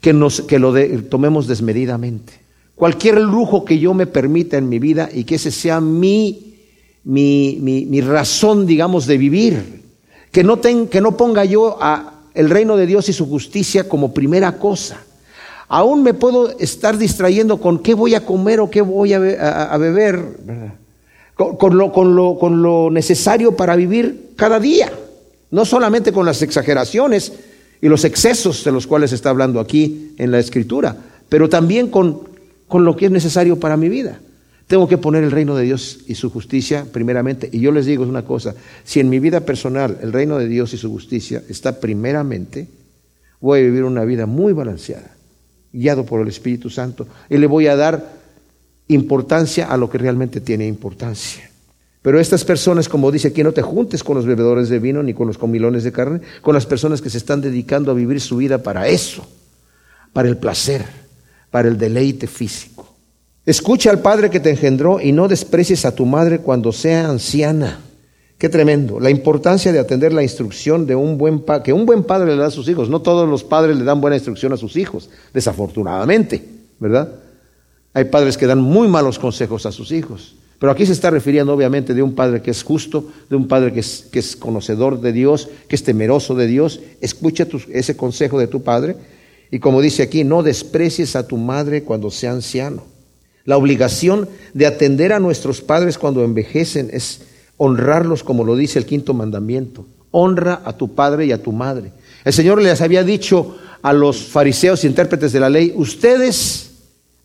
que, nos, que lo tomemos desmedidamente. Cualquier lujo que yo me permita en mi vida y que ese sea mi, mi, mi, razón, digamos, de vivir. Que no, ten, que no ponga yo a el reino de Dios y su justicia como primera cosa aún me puedo estar distrayendo con qué voy a comer o qué voy a, beber, Con, lo, necesario para vivir cada día, no solamente con las exageraciones y los excesos de los cuales está hablando aquí en la escritura, pero también con, con lo que es necesario para mi vida. Tengo que poner el reino de Dios y su justicia primeramente. Y yo les digo una cosa, si en mi vida personal el reino de Dios y su justicia está primeramente, voy a vivir una vida muy balanceada guiado por el Espíritu Santo, y le voy a dar importancia a lo que realmente tiene importancia. Pero estas personas, como dice aquí, no te juntes con los bebedores de vino ni con los comilones de carne, con las personas que se están dedicando a vivir su vida para eso, para el placer, para el deleite físico. Escucha al Padre que te engendró y no desprecies a tu madre cuando sea anciana Qué tremendo. La importancia de atender la instrucción de un buen padre, que un buen padre le da a sus hijos. No todos los padres le dan buena instrucción a sus hijos, desafortunadamente, ¿verdad? Hay padres que dan muy malos consejos a sus hijos. Pero aquí se está refiriendo obviamente de un padre que es justo, de un padre que es, que es conocedor de Dios, que es temeroso de Dios. Escucha ese consejo de tu padre. Y como dice aquí, no desprecies a tu madre cuando sea anciano. La obligación de atender a nuestros padres cuando envejecen es honrarlos como lo dice el quinto mandamiento. Honra a tu padre y a tu madre. El Señor les había dicho a los fariseos y intérpretes de la ley, ustedes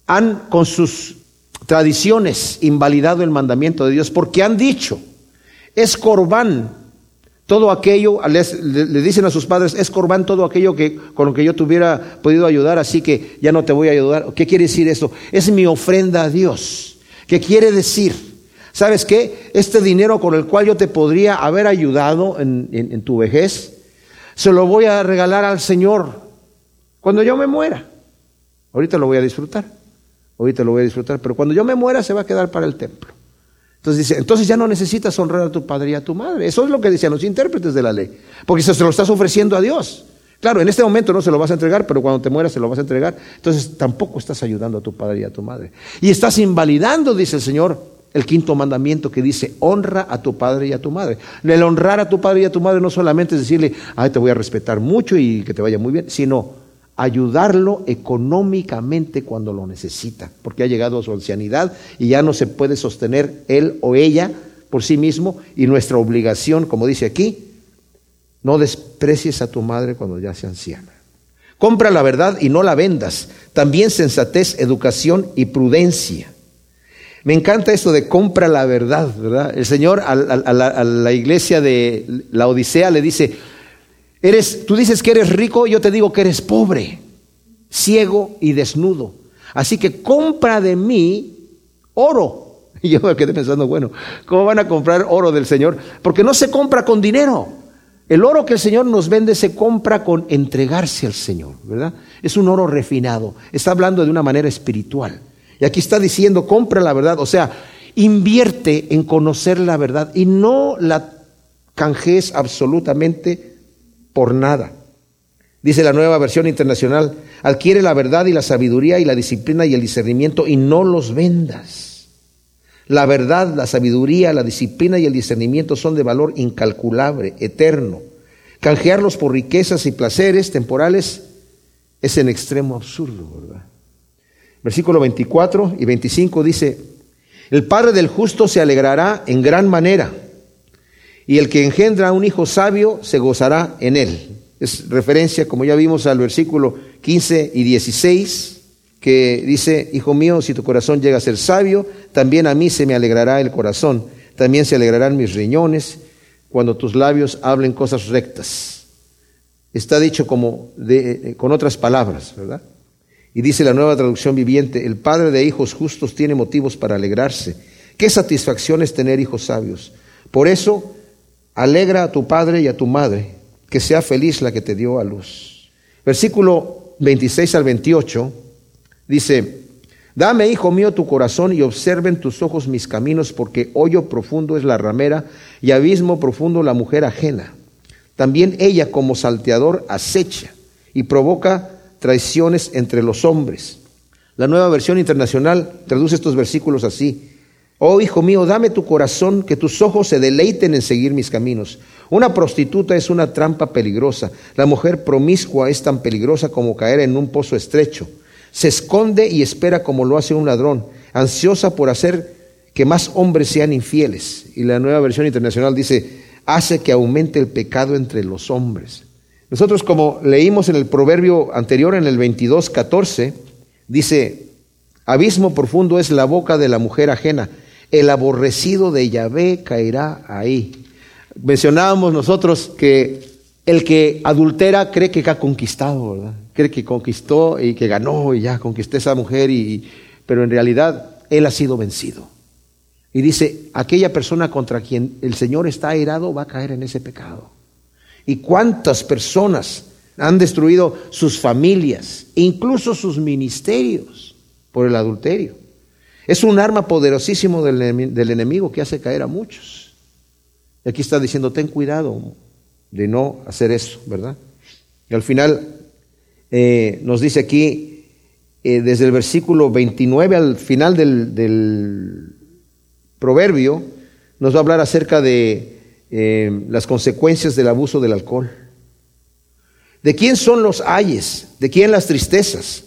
han con sus tradiciones invalidado el mandamiento de Dios porque han dicho, es corbán todo aquello, le dicen a sus padres, es corbán todo aquello que, con lo que yo te hubiera podido ayudar, así que ya no te voy a ayudar. ¿Qué quiere decir esto? Es mi ofrenda a Dios. ¿Qué quiere decir? ¿Sabes qué? Este dinero con el cual yo te podría haber ayudado en, tu vejez, se lo voy a regalar al Señor cuando yo me muera. Ahorita lo voy a disfrutar, ahorita lo voy a disfrutar, pero cuando yo me muera se va a quedar para el templo. Entonces dice, entonces ya no necesitas honrar a tu padre y a tu madre. Eso es lo que decían los intérpretes de la ley, porque se lo estás ofreciendo a Dios. Claro, en este momento no se lo vas a entregar, pero cuando te mueras se lo vas a entregar. Entonces tampoco estás ayudando a tu padre y a tu madre. Y estás invalidando, dice el Señor, el quinto mandamiento que dice, honra a tu padre y a tu madre. El honrar a tu padre y a tu madre no solamente es decirle, ay, te voy a respetar mucho y que te vaya muy bien, sino ayudarlo económicamente cuando lo necesita, porque ha llegado a su ancianidad y ya no se puede sostener él o ella por sí mismo y nuestra obligación, como dice aquí, no desprecies a tu madre cuando ya sea anciana. Compra la verdad y no la vendas. También sensatez, educación y prudencia. Me encanta esto de compra la verdad, ¿verdad? El Señor a, la, iglesia de la Odisea le dice, eres, tú dices que eres rico, yo te digo que eres pobre, ciego y desnudo. Así que compra de mí oro. Y yo me quedé pensando, bueno, ¿cómo van a comprar oro del Señor? Porque no se compra con dinero. El oro que el Señor nos vende se compra con entregarse al Señor, ¿verdad? Es un oro refinado. Está hablando de una manera espiritual. Y aquí está diciendo, compra la verdad. O sea, invierte en conocer la verdad y no la canjees absolutamente por nada. Dice la nueva versión internacional, adquiere la verdad y la sabiduría y la disciplina y el discernimiento y no los vendas. La verdad, la sabiduría, la disciplina y el discernimiento son de valor incalculable, eterno. Canjearlos por riquezas y placeres temporales es en extremo absurdo, ¿verdad? Versículo 24 y 25 dice, el Padre del justo se alegrará en gran manera, y el que engendra un hijo sabio se gozará en él. Es referencia, como ya vimos, al versículo 15 y 16, que dice, Hijo mío, si tu corazón llega a ser sabio, también a mí se me alegrará el corazón, también se alegrarán mis riñones cuando tus labios hablen cosas rectas. Está dicho como de, con otras palabras, ¿verdad? Y dice la nueva traducción viviente, el padre de hijos justos tiene motivos para alegrarse. Qué satisfacción es tener hijos sabios. Por eso, alegra a tu padre y a tu madre, que sea feliz la que te dio a luz. Versículo 26 al 28 dice, Dame, hijo mío, tu corazón y observen tus ojos mis caminos, porque hoyo profundo es la ramera y abismo profundo la mujer ajena. También ella como salteador acecha y provoca traiciones entre los hombres. La nueva versión internacional traduce estos versículos así. Oh hijo mío, dame tu corazón, que tus ojos se deleiten en seguir mis caminos. Una prostituta es una trampa peligrosa. La mujer promiscua es tan peligrosa como caer en un pozo estrecho. Se esconde y espera como lo hace un ladrón, ansiosa por hacer que más hombres sean infieles. Y la nueva versión internacional dice, hace que aumente el pecado entre los hombres. Nosotros como leímos en el proverbio anterior, en el 22, 14, dice, abismo profundo es la boca de la mujer ajena, el aborrecido de Yahvé caerá ahí. Mencionábamos nosotros que el que adultera cree que ha conquistado, ¿verdad? Cree que conquistó y que ganó y ya conquisté esa mujer, y, pero en realidad él ha sido vencido. Y dice, aquella persona contra quien el Señor está airado va a caer en ese pecado. ¿Y cuántas personas han destruido sus familias, incluso sus ministerios, por el adulterio? Es un arma poderosísimo del, enemigo que hace caer a muchos. Y aquí está diciendo, ten cuidado de no hacer eso, ¿verdad? Y al final eh, nos dice aquí, eh, desde el versículo 29 al final del, del proverbio, nos va a hablar acerca de eh, las consecuencias del abuso del alcohol. ¿De quién son los ayes? ¿De quién las tristezas?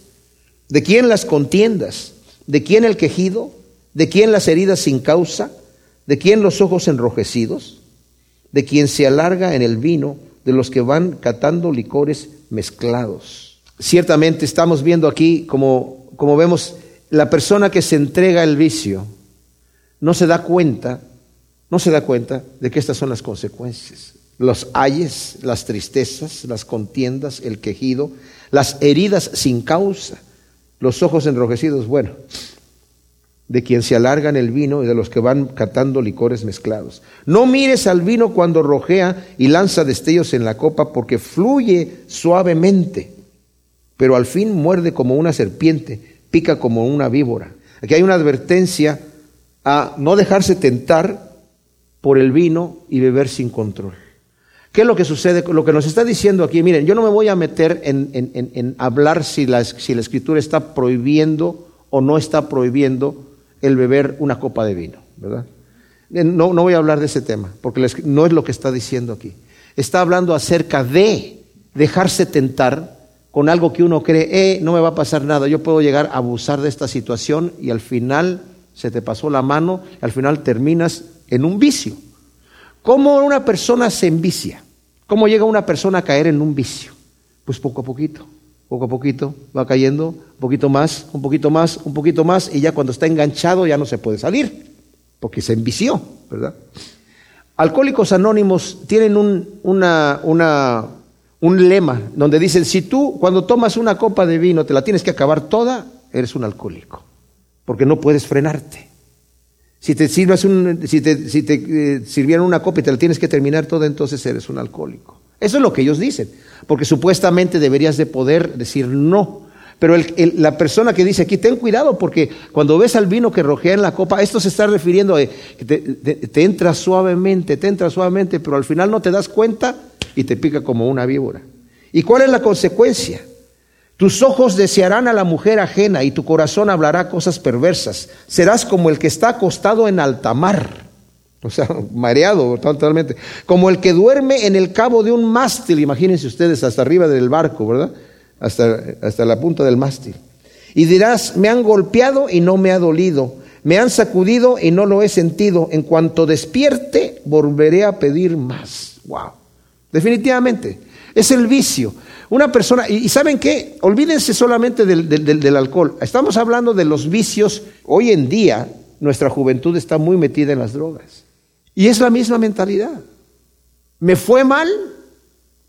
¿De quién las contiendas? ¿De quién el quejido? ¿De quién las heridas sin causa? ¿De quién los ojos enrojecidos? ¿De quién se alarga en el vino? De los que van catando licores mezclados. Ciertamente estamos viendo aquí, como, como vemos, la persona que se entrega al vicio no se da cuenta no se da cuenta de que estas son las consecuencias. Los ayes, las tristezas, las contiendas, el quejido, las heridas sin causa, los ojos enrojecidos, bueno, de quien se alargan el vino y de los que van catando licores mezclados. No mires al vino cuando rojea y lanza destellos en la copa porque fluye suavemente, pero al fin muerde como una serpiente, pica como una víbora. Aquí hay una advertencia a no dejarse tentar por el vino y beber sin control. ¿Qué es lo que sucede? Lo que nos está diciendo aquí, miren, yo no me voy a meter en, hablar si la, si la, escritura está prohibiendo o no está prohibiendo el beber una copa de vino, ¿verdad? Eh, no, no voy a hablar de ese tema, porque no es lo que está diciendo aquí. Está hablando acerca de dejarse tentar con algo que uno cree, eh, no me va a pasar nada, yo puedo llegar a abusar de esta situación y al final se te pasó la mano, al final terminas en un vicio. ¿Cómo una persona se envicia? ¿Cómo llega una persona a caer en un vicio? Pues poco a poquito, poco a poquito va cayendo, un poquito más, un poquito más, un poquito más, y ya cuando está enganchado ya no se puede salir, porque se envició, ¿verdad? Alcohólicos Anónimos tienen un, una, un lema donde dicen, si tú cuando tomas una copa de vino te la tienes que acabar toda, eres un alcohólico, porque no puedes frenarte. Si te, un, si te, te eh, sirvieron una copa y te la tienes que terminar toda, entonces eres un alcohólico. Eso es lo que ellos dicen, porque supuestamente deberías de poder decir no. Pero la persona que dice aquí, ten cuidado porque cuando ves al vino que rojea en la copa, esto se está refiriendo a que te, te entra suavemente, te entra suavemente, pero al final no te das cuenta y te pica como una víbora. ¿Y cuál es la consecuencia? Tus ojos desearán a la mujer ajena y tu corazón hablará cosas perversas. Serás como el que está acostado en alta mar, o sea, mareado totalmente, como el que duerme en el cabo de un mástil, imagínense ustedes, hasta arriba del barco, ¿verdad? Hasta, hasta la punta del mástil. Y dirás, me han golpeado y no me ha dolido, me han sacudido y no lo he sentido, en cuanto despierte volveré a pedir más. Wow. Definitivamente, es el vicio. Una persona, y ¿saben qué? Olvídense solamente del, alcohol. Estamos hablando de los vicios. Hoy en día nuestra juventud está muy metida en las drogas. Y es la misma mentalidad. Me fue mal,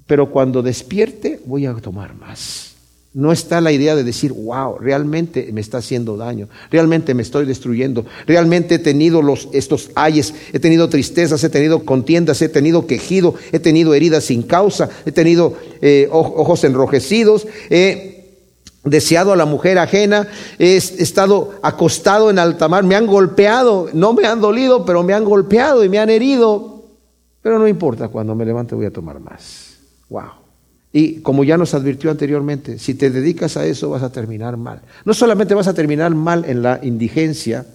pero cuando despierte voy a tomar más. No está la idea de decir, wow, realmente me está haciendo daño, realmente me estoy destruyendo, realmente he tenido los, estos ayes, he tenido tristezas, he tenido contiendas, he tenido quejido, he tenido heridas sin causa, he tenido eh, ojos enrojecidos, he deseado a la mujer ajena, he estado acostado en alta mar, me han golpeado, no me han dolido, pero me han golpeado y me han herido, pero no importa, cuando me levante voy a tomar más. Wow. Y como ya nos advirtió anteriormente, si te dedicas a eso vas a terminar mal. No solamente vas a terminar mal en la indigencia,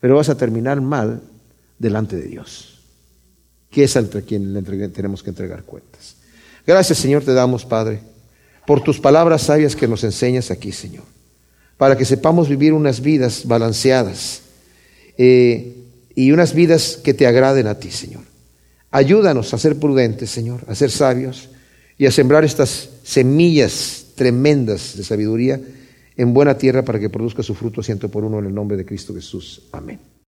pero vas a terminar mal delante de Dios, que es entre quien tenemos que entregar cuentas. Gracias Señor te damos, Padre, por tus palabras sabias que nos enseñas aquí, Señor, para que sepamos vivir unas vidas balanceadas eh, y unas vidas que te agraden a ti, Señor. Ayúdanos a ser prudentes, Señor, a ser sabios y a sembrar estas semillas tremendas de sabiduría en buena tierra para que produzca su fruto ciento por uno en el nombre de Cristo Jesús. Amén.